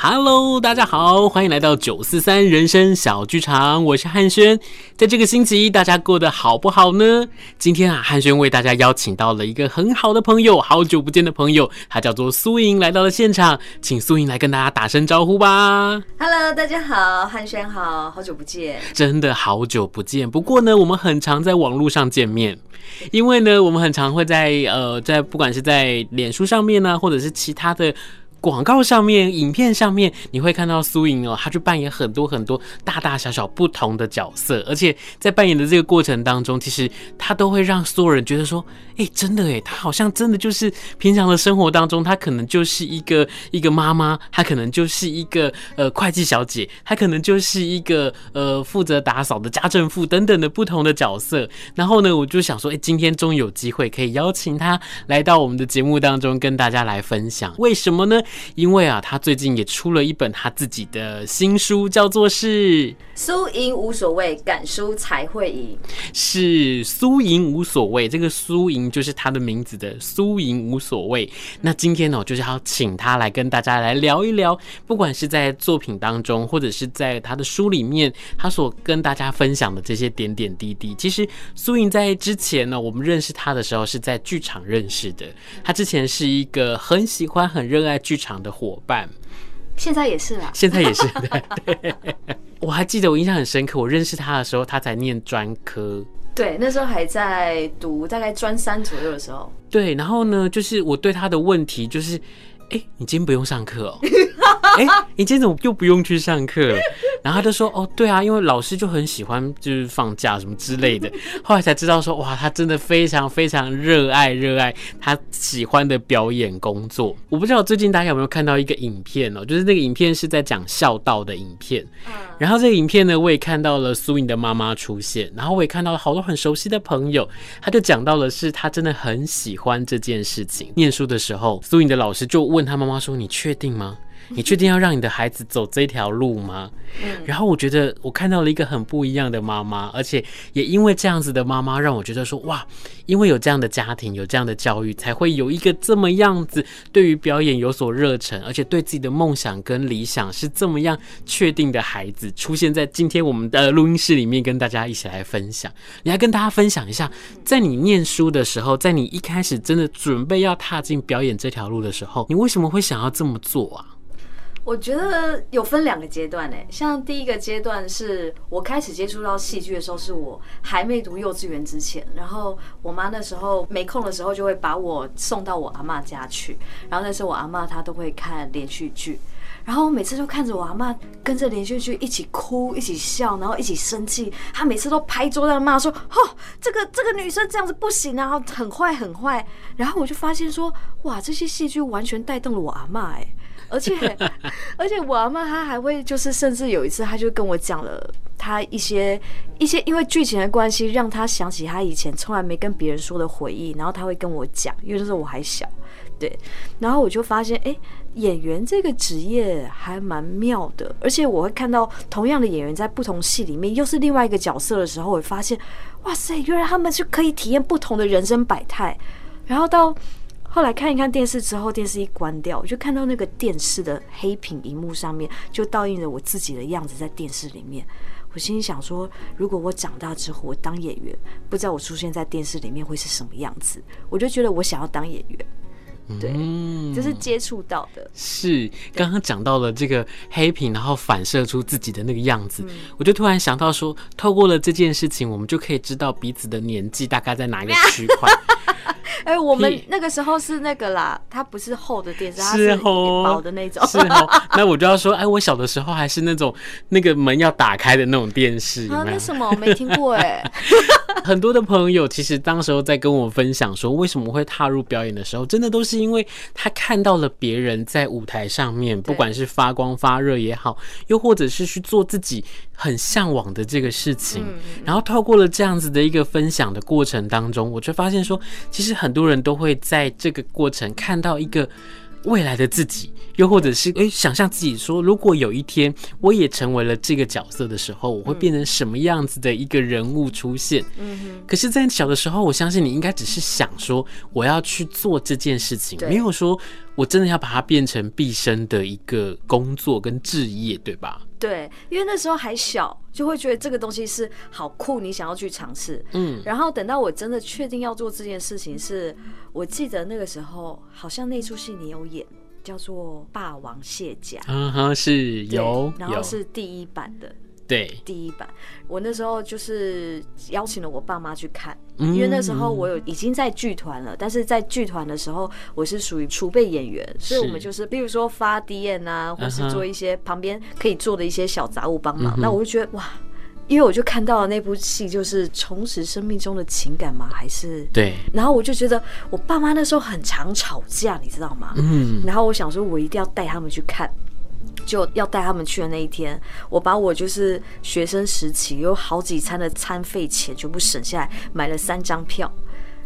Hello，大家好，欢迎来到九四三人生小剧场，我是汉轩。在这个星期，大家过得好不好呢？今天啊，汉轩为大家邀请到了一个很好的朋友，好久不见的朋友，他叫做苏莹，来到了现场，请苏莹来跟大家打声招呼吧。Hello，大家好，汉轩好，好久不见，真的好久不见。不过呢，我们很常在网络上见面，因为呢，我们很常会在呃，在不管是在脸书上面呢、啊，或者是其他的。广告上面、影片上面，你会看到苏莹哦，她去扮演很多很多大大小小不同的角色，而且在扮演的这个过程当中，其实她都会让所有人觉得说，哎、真的哎，她好像真的就是平常的生活当中，她可能就是一个一个妈妈，她可能就是一个呃会计小姐，她可能就是一个呃负责打扫的家政妇等等的不同的角色。然后呢，我就想说，哎、今天终于有机会可以邀请她来到我们的节目当中，跟大家来分享。为什么呢？因为啊，他最近也出了一本他自己的新书，叫做是《输赢无所谓，敢输才会赢》。是输赢无所谓，这个输赢就是他的名字的输赢无所谓。那今天呢，就是要请他来跟大家来聊一聊，不管是在作品当中，或者是在他的书里面，他所跟大家分享的这些点点滴滴。其实苏莹在之前呢，我们认识他的时候是在剧场认识的。他之前是一个很喜欢、很热爱剧场的伙伴，现在也是啦，现在也是。对，对，我还记得我印象很深刻，我认识他的时候，他才念专科，对，那时候还在读大概专三左右的时候。对，然后呢，就是我对他的问题就是，哎、欸，你今天不用上课哦。哎、欸，你今天怎么又不用去上课了？然后他就说：“哦，对啊，因为老师就很喜欢，就是放假什么之类的。”后来才知道说：“哇，他真的非常非常热爱热爱他喜欢的表演工作。”我不知道最近大家有没有看到一个影片哦，就是那个影片是在讲孝道的影片。然后这个影片呢，我也看到了苏颖的妈妈出现，然后我也看到了好多很熟悉的朋友。他就讲到了是他真的很喜欢这件事情。念书的时候，苏颖的老师就问他妈妈说：“你确定吗？”你确定要让你的孩子走这条路吗？然后我觉得我看到了一个很不一样的妈妈，而且也因为这样子的妈妈，让我觉得说哇，因为有这样的家庭，有这样的教育，才会有一个这么样子对于表演有所热忱，而且对自己的梦想跟理想是这么样确定的孩子，出现在今天我们的录音室里面，跟大家一起来分享。你来跟大家分享一下，在你念书的时候，在你一开始真的准备要踏进表演这条路的时候，你为什么会想要这么做啊？我觉得有分两个阶段诶，像第一个阶段是我开始接触到戏剧的时候，是我还没读幼稚园之前，然后我妈那时候没空的时候就会把我送到我阿嬷家去，然后那时候我阿嬷她都会看连续剧，然后我每次都看着我阿嬷跟着连续剧一起哭、一起笑，然后一起生气，她每次都拍桌上骂说：“哦，这个这个女生这样子不行，然后很坏很坏。”然后我就发现说：“哇，这些戏剧完全带动了我阿嬷哎。”而且，而且我阿妈她还会就是，甚至有一次，她就跟我讲了她一些一些，因为剧情的关系，让她想起她以前从来没跟别人说的回忆，然后她会跟我讲，因为那时候我还小，对，然后我就发现，哎，演员这个职业还蛮妙的，而且我会看到同样的演员在不同戏里面又是另外一个角色的时候，我会发现，哇塞，原来他们是可以体验不同的人生百态，然后到。后来看一看电视之后，电视一关掉，我就看到那个电视的黑屏荧幕上面就倒映着我自己的样子在电视里面。我心里想说，如果我长大之后我当演员，不知道我出现在电视里面会是什么样子。我就觉得我想要当演员。对，嗯，就是接触到的。是刚刚讲到了这个黑屏，然后反射出自己的那个样子，我就突然想到说，透过了这件事情，我们就可以知道彼此的年纪大概在哪一个 区块。哎、欸，我们那个时候是那个啦，它不是厚的电视，它是薄的那种。是哦，那我就要说，哎，我小的时候还是那种那个门要打开的那种电视。有有？啊，那什么我没听过哎。很多的朋友其实当时候在跟我分享说，为什么会踏入表演的时候，真的都是因为他看到了别人在舞台上面，不管是发光发热也好，又或者是去做自己很向往的这个事情，然后透过了这样子的一个分享的过程当中，我就发现说，其实很多人都会在这个过程看到一个。未来的自己，又或者是诶、欸，想象自己说，如果有一天我也成为了这个角色的时候，我会变成什么样子的一个人物出现？嗯。可是，在小的时候，我相信你应该只是想说，我要去做这件事情，没有说我真的要把它变成毕生的一个工作跟置业，对吧？对，因为那时候还小，就会觉得这个东西是好酷，你想要去尝试。嗯，然后等到我真的确定要做这件事情，是我记得那个时候好像那出戏你有演，叫做《霸王卸甲》。嗯哼，是有，然后是第一版的。对，第一版，我那时候就是邀请了我爸妈去看，因为那时候我有已经在剧团了，但是在剧团的时候我是属于储备演员，所以我们就是比如说发 DM 啊，或是做一些旁边可以做的一些小杂物帮忙。那我就觉得哇，因为我就看到了那部戏，就是重拾生命中的情感吗，还是对。然后我就觉得我爸妈那时候很常吵架，你知道吗？嗯。然后我想说，我一定要带他们去看。就要带他们去的那一天，我把我就是学生时期有好几餐的餐费钱全部省下来，买了三张票。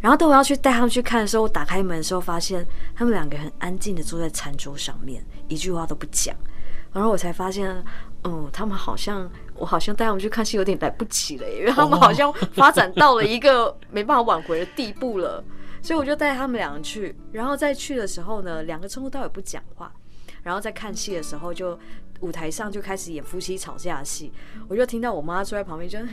然后等我要去带他们去看的时候，我打开门的时候，发现他们两个很安静的坐在餐桌上面，一句话都不讲。然后我才发现，嗯，他们好像我好像带他们去看戏有点来不及了，因为他们好像发展到了一个没办法挽回的地步了。所以我就带他们两个去，然后再去的时候呢，两个从头到尾不讲话。然后在看戏的时候，就舞台上就开始演夫妻吵架的戏，我就听到我妈坐在旁边就，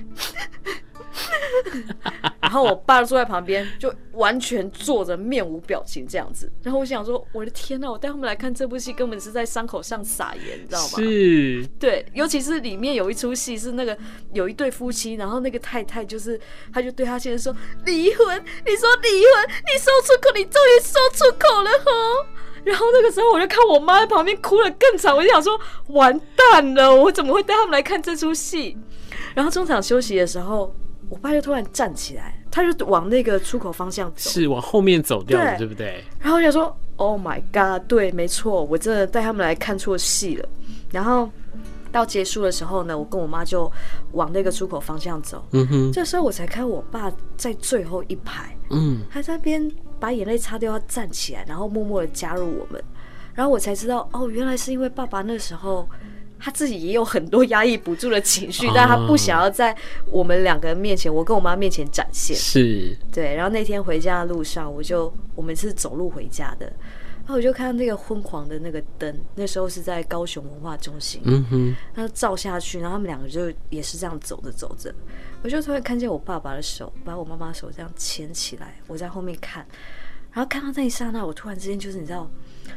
然后我爸坐在旁边就完全坐着面无表情这样子。然后我想说，我的天呐，我带他们来看这部戏，根本是在伤口上撒盐，你知道吗？是，对，尤其是里面有一出戏是那个有一对夫妻，然后那个太太就是，他就对他先生说离婚，你说离婚，你说出口，你终于说出口了吼。然后那个时候，我就看我妈在旁边哭了更惨，我就想说，完蛋了，我怎么会带他们来看这出戏？然后中场休息的时候，我爸就突然站起来，他就往那个出口方向走，是往后面走掉了，对，对不对？然后我想说，Oh my god，对，没错，我真的带他们来看错戏了。然后到结束的时候呢，我跟我妈就往那个出口方向走。嗯哼，这时候我才看我爸在最后一排，嗯，还在那边。把眼泪擦掉，要站起来，然后默默的加入我们，然后我才知道，哦，原来是因为爸爸那时候他自己也有很多压抑不住的情绪，但他不想要在我们两个人面前，我跟我妈面前展现。是，对。然后那天回家的路上，我就我们是走路回家的，然后我就看到那个昏黄的那个灯，那时候是在高雄文化中心，嗯哼，他照下去，然后他们两个就也是这样走着走着。我就突然看见我爸爸的手把我妈妈的手这样牵起来，我在后面看，然后看到那一刹那，我突然之间就是你知道，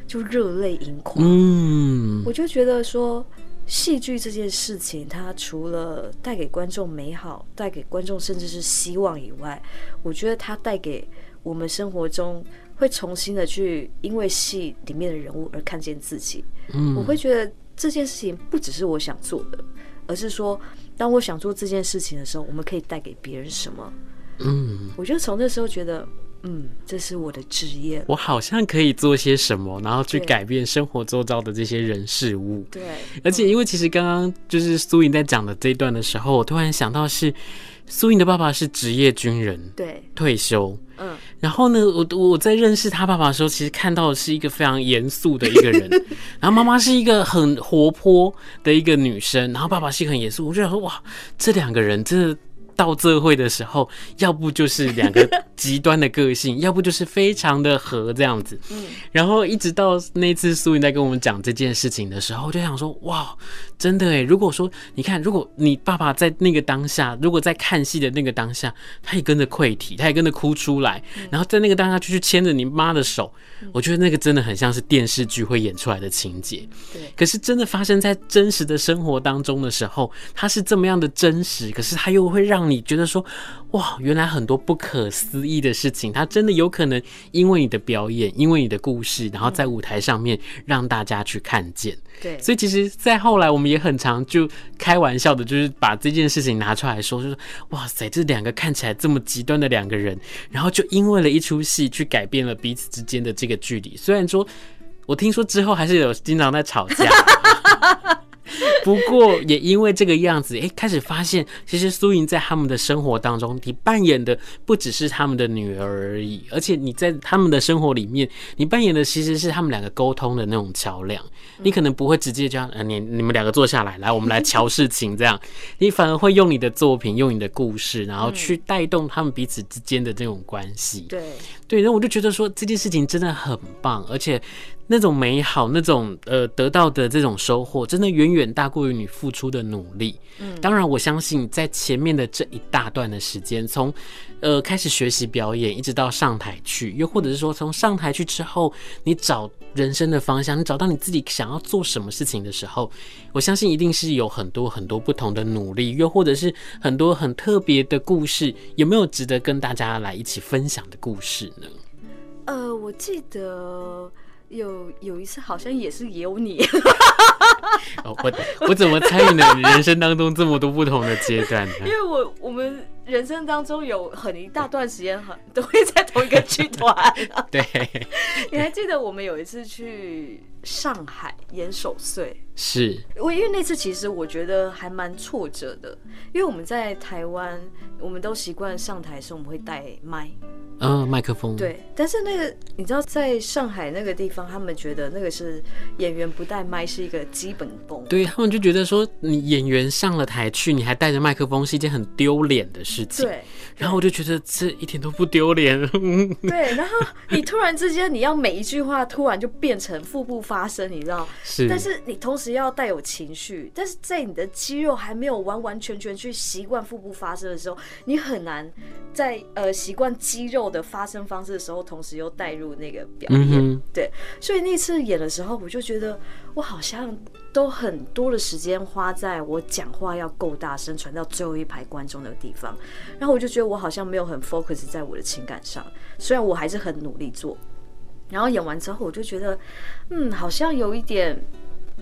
就热泪盈眶。嗯，我就觉得说，戏剧这件事情，它除了带给观众美好，带给观众甚至是希望以外，我觉得它带给我们生活中会重新的去因为戏里面的人物而看见自己。嗯，我会觉得这件事情不只是我想做的，而是说。当我想做这件事情的时候，我们可以带给别人什么？嗯，我就从那时候觉得，嗯，这是我的职业，我好像可以做些什么，然后去改变生活周遭的这些人事物。对，而且因为其实刚刚就是苏莹在讲的这一段的时候，我突然想到是苏颖的爸爸是职业军人，对，退休。嗯，然后呢，我我在认识他爸爸的时候，其实看到的是一个非常严肃的一个人，然后妈妈是一个很活泼的一个女生，然后爸爸是一个很严肃。我就想说，哇，这两个人真的到这会的时候，要不就是两个极端的个性，要不就是非常的和这样子。嗯，然后一直到那次苏云在跟我们讲这件事情的时候，我就想说，哇，真的诶，如果说你看，如果你爸爸在那个当下，如果在看戏的那个当下，他也跟着溃体，他也跟着哭出来，然后在那个当下就去牵着你妈的手，我觉得那个真的很像是电视剧会演出来的情节。对，可是真的发生在真实的生活当中的时候，它是这么样的真实，可是它又会让让你觉得说，哇，原来很多不可思议的事情，它真的有可能因为你的表演，因为你的故事，然后在舞台上面让大家去看见。对，所以其实，在后来我们也很常就开玩笑的，就是把这件事情拿出来说，就是哇塞，这两个看起来这么极端的两个人，然后就因为了一出戏去改变了彼此之间的这个距离。虽然说，我听说之后还是有经常在吵架。不过也因为这个样子，哎，开始发现，其实苏莹在他们的生活当中，你扮演的不只是他们的女儿而已，而且你在他们的生活里面，你扮演的其实是他们两个沟通的那种桥梁。你可能不会直接这样，呃，你你们两个坐下来，来，我们来瞧事情这样，你反而会用你的作品，用你的故事，然后去带动他们彼此之间的这种关系。对对，然后我就觉得说这件事情真的很棒，而且。那种美好，那种呃得到的这种收获，真的远远大过于你付出的努力。嗯，当然，我相信在前面的这一大段的时间，从呃开始学习表演，一直到上台去，又或者是说从上台去之后，你找人生的方向，你找到你自己想要做什么事情的时候，我相信一定是有很多很多不同的努力，又或者是很多很特别的故事，有没有值得跟大家来一起分享的故事呢？呃，我记得。有有一次好像也是有你，我我怎么参与了你人生当中这么多不同的阶段呢？因为我我们人生当中有很一大段时间很都会在同一个剧团。对，你还记得我们有一次去上海演守岁？是我因为那次其实我觉得还蛮挫折的，因为我们在台湾，我们都习惯上台的时候我们会带麦。嗯，麦克风。对，但是那个你知道，在上海那个地方，他们觉得那个是演员不带麦是一个基本功。对，他们就觉得说，你演员上了台去，你还带着麦克风是一件很丢脸的事情。对。然后我就觉得这一点都不丢脸。对，然后你突然之间，你要每一句话突然就变成腹部发生，你知道？是。但是你同时要带有情绪，但是在你的肌肉还没有完完全全去习惯腹部发声的时候，你很难在呃习惯肌肉的发声方式的时候，同时又带入那个表演，嗯、对，所以那次演的时候，我就觉得我好像都很多的时间花在我讲话要够大声，传到最后一排观众的地方，然后我就觉得我好像没有很 focus 在我的情感上，虽然我还是很努力做，然后演完之后，我就觉得，嗯，好像有一点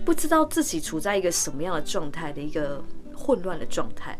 不知道自己处在一个什么样的状态的一个混乱的状态。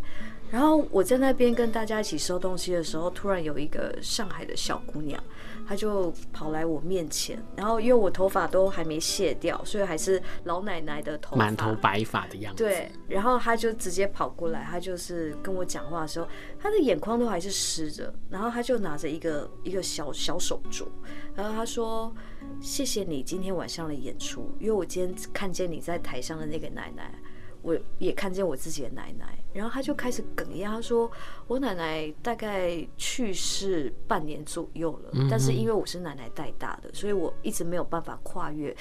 然后我在那边跟大家一起收东西的时候，突然有一个上海的小姑娘，她就跑来我面前。然后因为我头发都还没卸掉，所以还是老奶奶的头发，满头白发的样子。对，然后他就直接跑过来，他就是跟我讲话的时候，他的眼眶都还是湿着。然后他就拿着一个一个小小手镯，然后他说：“谢谢你今天晚上的演出，因为我今天看见你在台上的那个奶奶。”我也看见我自己的奶奶，然后他就开始哽咽，他说：“我奶奶大概去世半年左右了，但是因为我是奶奶带大的，所以我一直没有办法跨越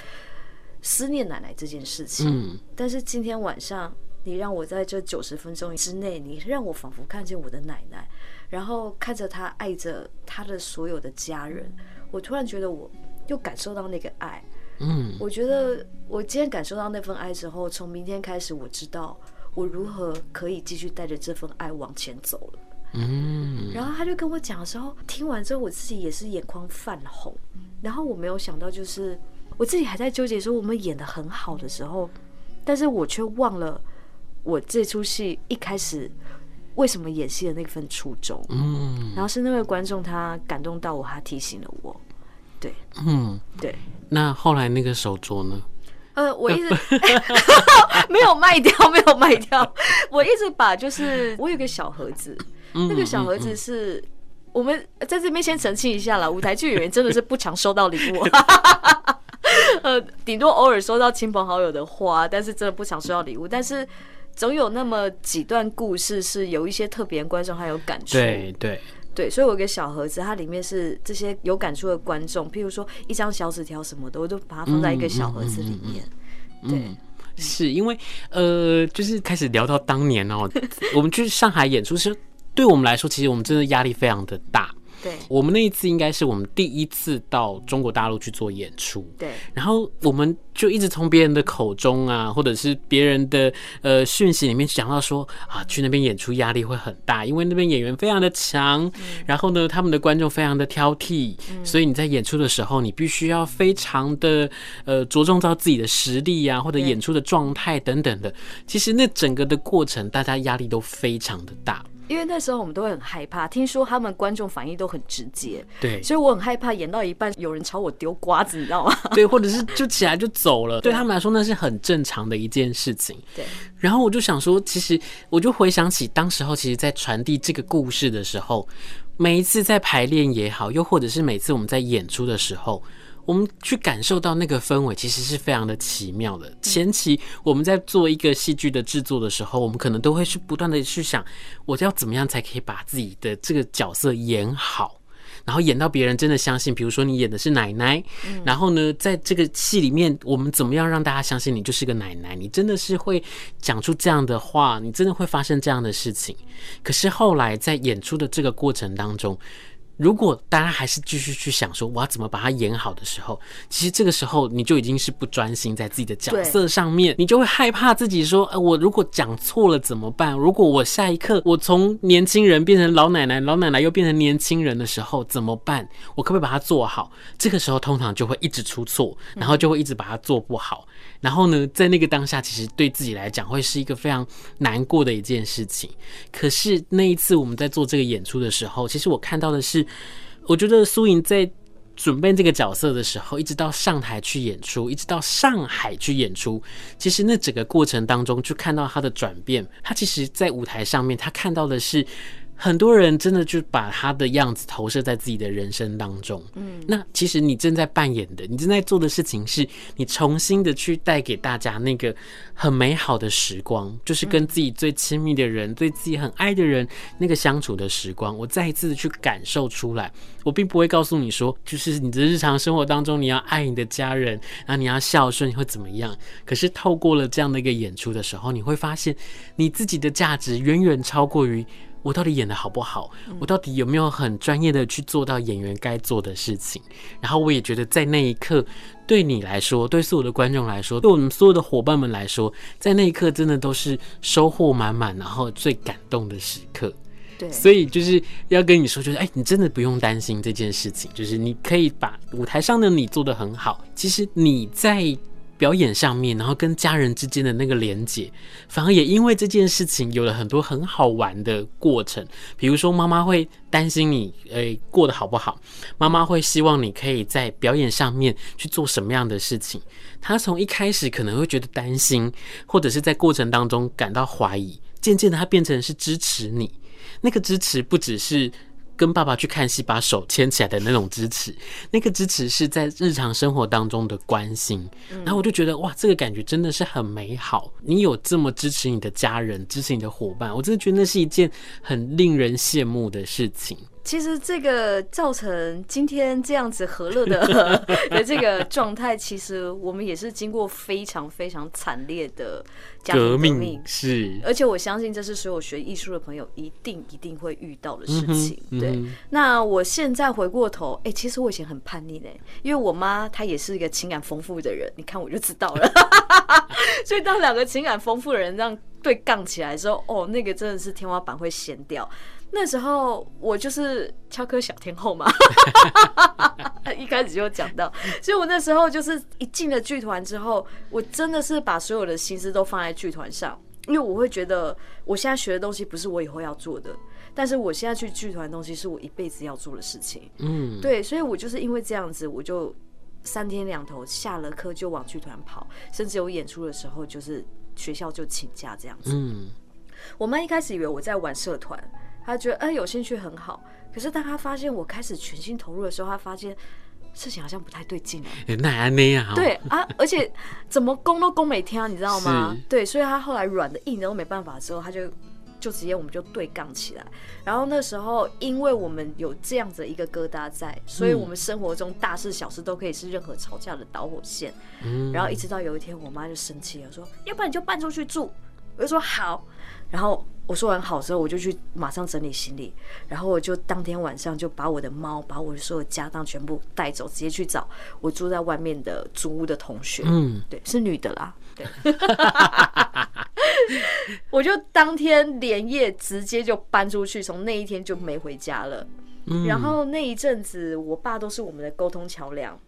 思念奶奶这件事情。但是今天晚上，你让我在这九十分钟之内，你让我仿佛看见我的奶奶，然后看着她爱着她的所有的家人，我突然觉得我又感受到那个爱。”嗯，我觉得我今天感受到那份爱之后，从明天开始，我知道我如何可以继续带着这份爱往前走了。嗯，然后他就跟我讲的时候，听完之后我自己也是眼眶泛红。然后我没有想到，就是我自己还在纠结说我们演的很好的时候，但是我却忘了我这出戏一开始为什么演戏的那份初衷。嗯，然后是那位观众他感动到我，他提醒了我。对，嗯，对。那后来那个手镯呢？呃，我一直 没有卖掉，没有卖掉。我一直把，就是我有个小盒子，那个小盒子是我们在这边先澄清一下啦，舞台剧演员真的是不常收到礼物，呃，顶多偶尔收到亲朋好友的花，但是真的不常收到礼物。但是总有那么几段故事是有一些特别观众还有感触。对对对，所以我有个小盒子，它里面是这些有感触的观众，譬如说一张小纸条什么的，我都把它放在一个小盒子里面。对。是因为呃，就是开始聊到当年哦，我们去上海演出时，对我们来说，其实我们真的压力非常的大。对，我们那一次应该是我们第一次到中国大陆去做演出。对，然后我们就一直从别人的口中啊，或者是别人的呃讯息里面讲到说啊，去那边演出压力会很大，因为那边演员非常的强，嗯、然后呢，他们的观众非常的挑剔，嗯、所以你在演出的时候，你必须要非常的呃着重到自己的实力啊，或者演出的状态等等的。其实那整个的过程，大家压力都非常的大。因为那时候我们都会很害怕，听说他们观众反应都很直接，对，所以我很害怕演到一半有人朝我丢瓜子，你知道吗？对，或者是就起来就走了，对他们来说那是很正常的一件事情。对，然后我就想说，其实我就回想起当时候，其实，在传递这个故事的时候，每一次在排练也好，又或者是每次我们在演出的时候。我们去感受到那个氛围，其实是非常的奇妙的。前期我们在做一个戏剧的制作的时候，我们可能都会去不断的去想，我要怎么样才可以把自己的这个角色演好，然后演到别人真的相信。比如说你演的是奶奶，然后呢，在这个戏里面，我们怎么样让大家相信你就是个奶奶？你真的是会讲出这样的话，你真的会发生这样的事情。可是后来在演出的这个过程当中，如果大家还是继续去想说我要怎么把它演好的时候，其实这个时候你就已经是不专心在自己的角色上面，你就会害怕自己说，呃，我如果讲错了怎么办？如果我下一刻我从年轻人变成老奶奶，老奶奶又变成年轻人的时候怎么办？我可不可以把它做好？这个时候通常就会一直出错，然后就会一直把它做不好。然后呢，在那个当下，其实对自己来讲会是一个非常难过的一件事情。可是那一次我们在做这个演出的时候，其实我看到的是，我觉得苏莹在准备这个角色的时候，一直到上台去演出，一直到上海去演出，其实那整个过程当中，就看到他的转变。他其实，在舞台上面，他看到的是。很多人真的就把他的样子投射在自己的人生当中。嗯，那其实你正在扮演的，你正在做的事情，是你重新的去带给大家那个很美好的时光，就是跟自己最亲密的人、对自己很爱的人那个相处的时光。我再一次的去感受出来，我并不会告诉你说，就是你的日常生活当中你要爱你的家人，然后你要孝顺，你会怎么样？可是透过了这样的一个演出的时候，你会发现你自己的价值远远超过于。我到底演的好不好？我到底有没有很专业的去做到演员该做的事情？然后我也觉得，在那一刻，对你来说，对所有的观众来说，对我们所有的伙伴们来说，在那一刻真的都是收获满满，然后最感动的时刻。对，所以就是要跟你说，就是哎，你真的不用担心这件事情，就是你可以把舞台上的你做得很好。其实你在。表演上面，然后跟家人之间的那个连接，反而也因为这件事情有了很多很好玩的过程。比如说，妈妈会担心你，诶，过得好不好？妈妈会希望你可以在表演上面去做什么样的事情？她从一开始可能会觉得担心，或者是在过程当中感到怀疑，渐渐的，她变成是支持你。那个支持不只是。跟爸爸去看戏，把手牵起来的那种支持，那个支持是在日常生活当中的关心。然后我就觉得，哇，这个感觉真的是很美好。你有这么支持你的家人，支持你的伙伴，我真的觉得那是一件很令人羡慕的事情。其实这个造成今天这样子和乐的 的这个状态，其实我们也是经过非常非常惨烈的家庭革命，是，而且我相信这是所有学艺术的朋友一定一定会遇到的事情。对，那我现在回过头，哎、欸，其实我以前很叛逆嘞，因为我妈她也是一个情感丰富的人，你看我就知道了。所以当两个情感丰富的人这样对杠起来的时候，哦，那个真的是天花板会掀掉。那时候我就是敲科小天后嘛，一开始就讲到，所以我那时候就是一进了剧团之后，我真的是把所有的心思都放在剧团上，因为我会觉得我现在学的东西不是我以后要做的，但是我现在去剧团的东西是我一辈子要做的事情。嗯，对，所以我就是因为这样子，我就三天两头下了课就往剧团跑，甚至有演出的时候就是学校就请假这样子。嗯，我妈一开始以为我在玩社团。他觉得哎，有兴趣很好，可是当他发现我开始全心投入的时候，他发现事情好像不太对劲哎，那还那样？对啊，而且怎么攻都攻没听，你知道吗？对，所以他后来软的硬的都没办法之后，他就就直接我们就对杠起来。然后那时候，因为我们有这样子一个疙瘩在，所以我们生活中大事小事都可以是任何吵架的导火线。嗯，然后一直到有一天，我妈就生气了，说：“要不然你就搬出去住。”我就说：“好。”然后。我说完好之后，我就去马上整理行李，然后我就当天晚上就把我的猫、把我的所有家当全部带走，直接去找我住在外面的租屋的同学。嗯，对，是女的啦。对，我就当天连夜直接就搬出去，从那一天就没回家了。然后那一阵子，我爸都是我们的沟通桥梁。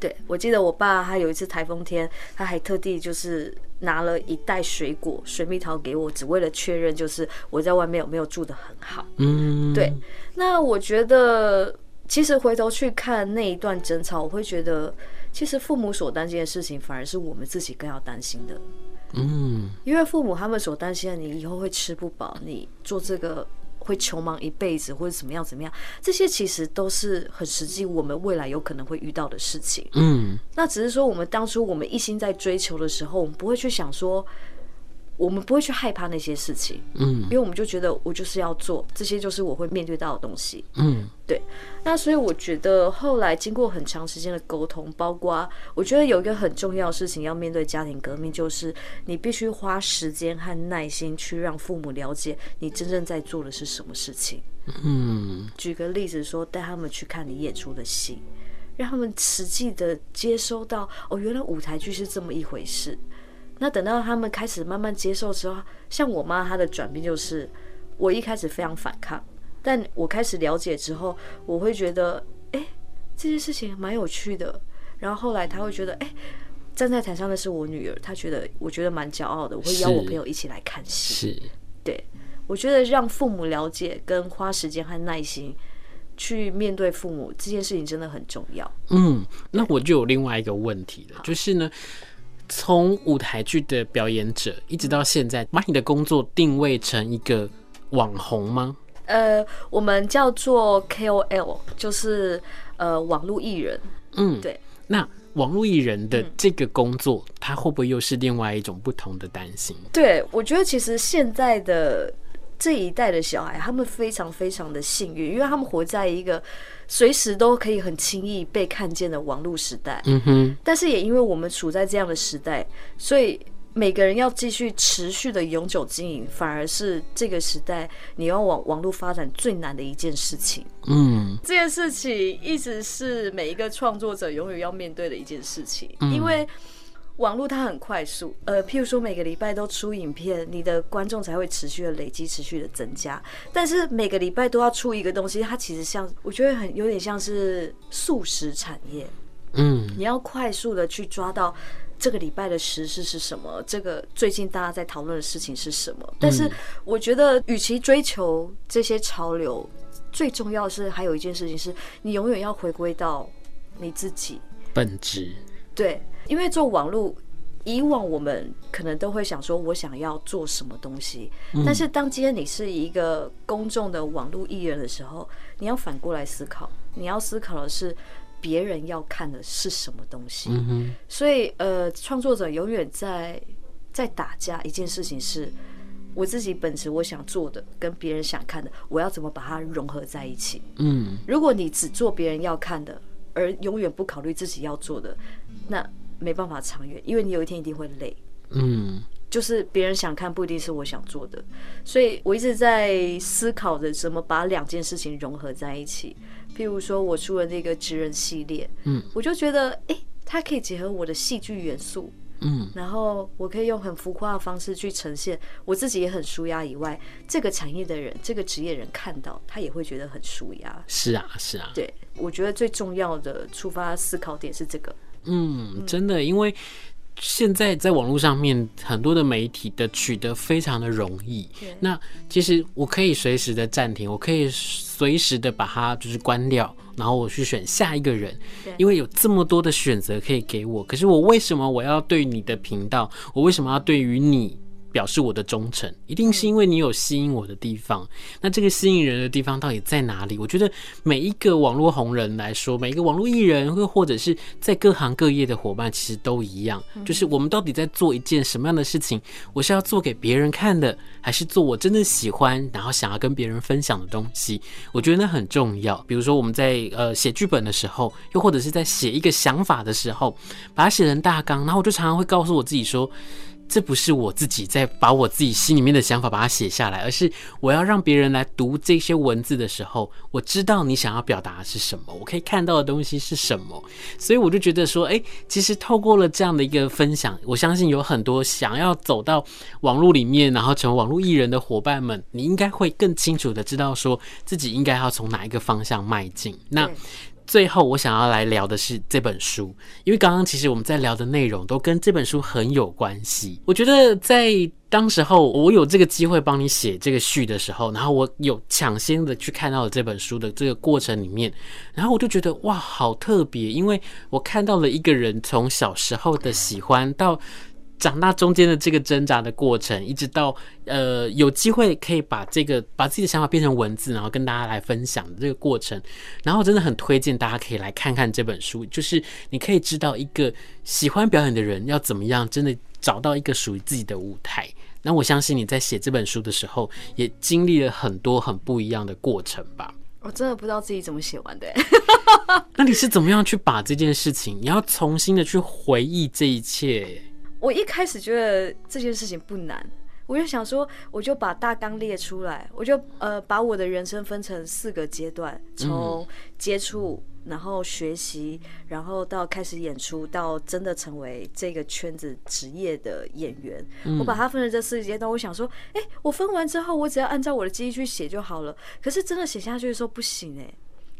对，我记得我爸他有一次台风天，他还特地就是拿了一袋水果、水蜜桃给我，只为了确认就是我在外面有没有住的很好。嗯，对。那我觉得，其实回头去看那一段争吵，我会觉得，其实父母所担心的事情，反而是我们自己更要担心的。嗯，因为父母他们所担心的，你以后会吃不饱，你做这个。会穷忙一辈子，或者怎么样怎么样，这些其实都是很实际，我们未来有可能会遇到的事情。嗯，那只是说，我们当初我们一心在追求的时候，我们不会去想说。我们不会去害怕那些事情，嗯，因为我们就觉得我就是要做这些，就是我会面对到的东西，嗯，对。那所以我觉得后来经过很长时间的沟通，包括我觉得有一个很重要的事情要面对家庭革命，就是你必须花时间和耐心去让父母了解你真正在做的是什么事情。嗯，举个例子说，带他们去看你演出的戏，让他们实际的接收到哦，原来舞台剧是这么一回事。那等到他们开始慢慢接受之后，像我妈她的转变就是，我一开始非常反抗，但我开始了解之后，我会觉得，哎、欸，这件事情蛮有趣的。然后后来她会觉得，哎、欸，站在台上的是我女儿，她觉得我觉得蛮骄傲的。我会邀我朋友一起来看戏。是，对，我觉得让父母了解跟花时间和耐心去面对父母这件事情真的很重要。嗯，那我就有另外一个问题了，就是呢。从舞台剧的表演者一直到现在，把你的工作定位成一个网红吗？呃，我们叫做 KOL，就是呃网络艺人。嗯，对。那网络艺人的这个工作，它会不会又是另外一种不同的担心？对，我觉得其实现在的这一代的小孩，他们非常非常的幸运，因为他们活在一个。随时都可以很轻易被看见的网络时代，嗯哼。但是也因为我们处在这样的时代，所以每个人要继续持续的永久经营，反而是这个时代你要往网络发展最难的一件事情。嗯，这件事情一直是每一个创作者永远要面对的一件事情，因为。网络它很快速，呃，譬如说每个礼拜都出影片，你的观众才会持续的累积，持续的增加。但是每个礼拜都要出一个东西，它其实像，我觉得很有点像是素食产业。嗯，你要快速的去抓到这个礼拜的时事是什么，这个最近大家在讨论的事情是什么。但是我觉得，与其追求这些潮流，最重要的是还有一件事情是，你永远要回归到你自己本质。对。因为做网络，以往我们可能都会想说，我想要做什么东西。但是当今天你是一个公众的网络艺人的时候，你要反过来思考，你要思考的是别人要看的是什么东西。所以，呃，创作者永远在在打架一件事情是，我自己本职我想做的跟别人想看的，我要怎么把它融合在一起。嗯，如果你只做别人要看的，而永远不考虑自己要做的，那没办法长远，因为你有一天一定会累。嗯，就是别人想看不一定是我想做的，所以我一直在思考着怎么把两件事情融合在一起。譬如说，我出了那个职人系列，嗯，我就觉得，哎，它可以结合我的戏剧元素，嗯，然后我可以用很浮夸的方式去呈现，我自己也很舒压。以外，这个产业的人，这个职业人看到，他也会觉得很舒压。是啊，是啊，对，我觉得最重要的出发思考点是这个。嗯，真的，因为现在在网络上面很多的媒体的取得非常的容易。那其实我可以随时的暂停，我可以随时的把它就是关掉，然后我去选下一个人。因为有这么多的选择可以给我，可是我为什么我要对你的频道，我为什么要对于你表示我的忠诚，一定是因为你有吸引我的地方。那这个吸引人的地方到底在哪里？我觉得每一个网络红人来说，每一个网络艺人，或或者是在各行各业的伙伴，其实都一样，就是我们到底在做一件什么样的事情？我是要做给别人看的，还是做我真的喜欢，然后想要跟别人分享的东西？我觉得那很重要。比如说我们在呃写剧本的时候，又或者是在写一个想法的时候，把它写成大纲，然后我就常常会告诉我自己说。这不是我自己在把我自己心里面的想法把它写下来，而是我要让别人来读这些文字的时候，我知道你想要表达的是什么，我可以看到的东西是什么，所以我就觉得说，哎，其实透过了这样的一个分享，我相信有很多想要走到网络里面，然后成为网络艺人的伙伴们，你应该会更清楚的知道说自己应该要从哪一个方向迈进。那。最后，我想要来聊的是这本书，因为刚刚其实我们在聊的内容都跟这本书很有关系。我觉得在当时候我有这个机会帮你写这个序的时候，然后我有抢先的去看到了这本书的这个过程里面，然后我就觉得哇，好特别，因为我看到了一个人从小时候的喜欢到。长大中间的这个挣扎的过程，一直到呃有机会可以把这个把自己的想法变成文字，然后跟大家来分享的这个过程，然后真的很推荐大家可以来看看这本书，就是你可以知道一个喜欢表演的人要怎么样，真的找到一个属于自己的舞台。那我相信你在写这本书的时候，也经历了很多很不一样的过程吧？我真的不知道自己怎么写完的。那你是怎么样去把这件事情，你要重新的去回忆这一切？我一开始觉得这件事情不难，我就想说，我就把大纲列出来，我就呃把我的人生分成四个阶段，从接触，然后学习，然后到开始演出，到真的成为这个圈子职业的演员。我把它分成这四个阶段，我想说，哎，我分完之后，我只要按照我的记忆去写就好了。可是真的写下去的时候不行哎，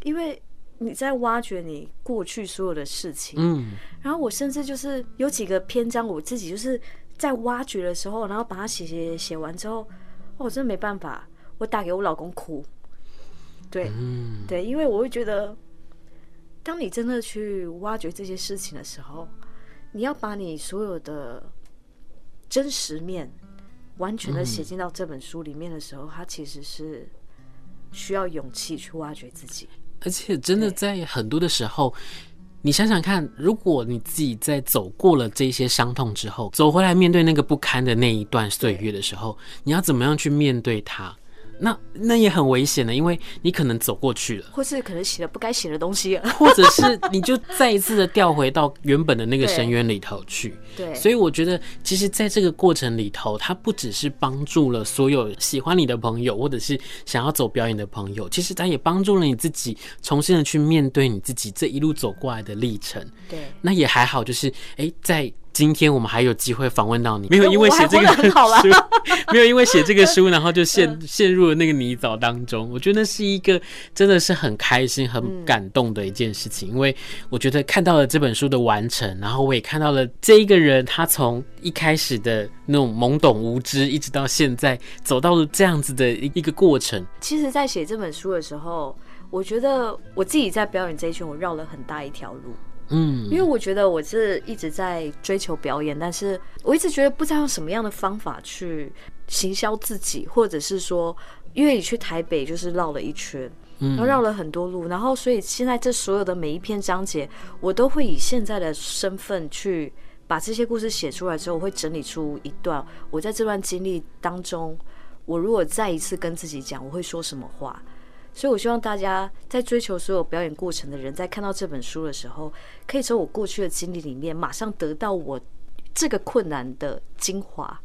因为。你在挖掘你过去所有的事情，嗯，然后我甚至就是有几个篇章，我自己就是在挖掘的时候，然后把它写写写完之后，我真的没办法，我打给我老公哭，对，对，因为我会觉得，当你真的去挖掘这些事情的时候，你要把你所有的真实面完全的写进到这本书里面的时候，它其实是需要勇气去挖掘自己。而且真的在很多的时候，你想想看，如果你自己在走过了这些伤痛之后，走回来面对那个不堪的那一段岁月的时候，你要怎么样去面对它？那那也很危险的，因为你可能走过去了，或是可能写了不该写的东西，或者是你就再一次的掉回到原本的那个深渊里头去。对，所以我觉得，其实在这个过程里头，它不只是帮助了所有喜欢你的朋友，或者是想要走表演的朋友，其实它也帮助了你自己，重新的去面对你自己这一路走过来的历程。对，那也还好，就是哎、欸，在。今天我们还有机会访问到你，没有因为写这个书，没有因为写这个书，然后就陷陷入了那个泥沼当中。我觉得那是一个真的是很开心、很感动的一件事情，因为我觉得看到了这本书的完成，然后我也看到了这一个人，他从一开始的那种懵懂无知，一直到现在走到了这样子的一一个过程。其实，在写这本书的时候，我觉得我自己在表演这一圈，我绕了很大一条路。嗯，因为我觉得我是一直在追求表演，但是我一直觉得不知道用什么样的方法去行销自己，或者是说，因为你去台北就是绕了一圈，然后绕了很多路，然后所以现在这所有的每一篇章节，我都会以现在的身份去把这些故事写出来之后，我会整理出一段我在这段经历当中，我如果再一次跟自己讲，我会说什么话。所以，我希望大家在追求所有表演过程的人，在看到这本书的时候，可以从我过去的经历里面，马上得到我这个困难的精华，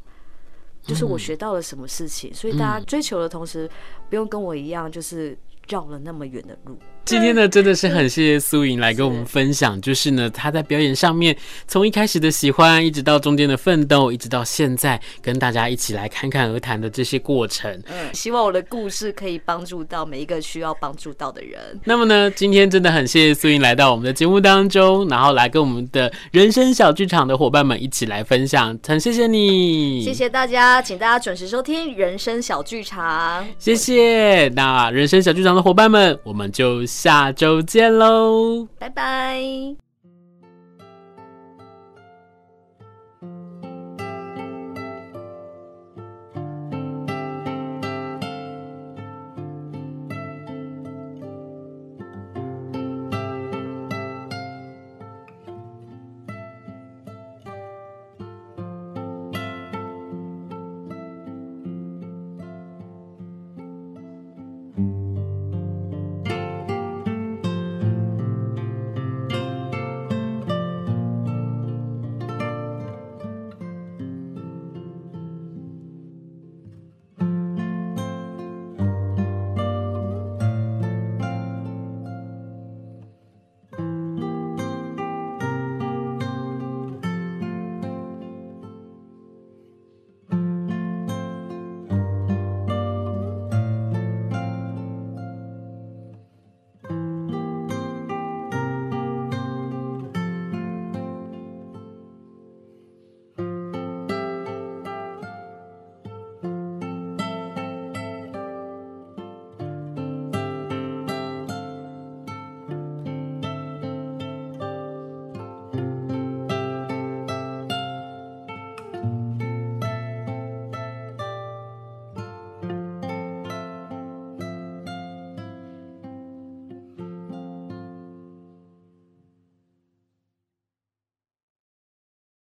就是我学到了什么事情。所以，大家追求的同时，不用跟我一样，就是绕了那么远的路。今天呢，真的是很谢谢苏莹来跟我们分享，就是呢，她在表演上面从一开始的喜欢，一直到中间的奋斗，一直到现在跟大家一起来侃侃而谈的这些过程。嗯，希望我的故事可以帮助到每一个需要帮助到的人。那么呢，今天真的很谢谢苏莹来到我们的节目当中，然后来跟我们的人生小剧场的伙伴们一起来分享，很谢谢你，谢谢大家，请大家准时收听人生小剧场。谢谢，那人生小剧场的伙伴们，我们就。下周见喽，拜拜。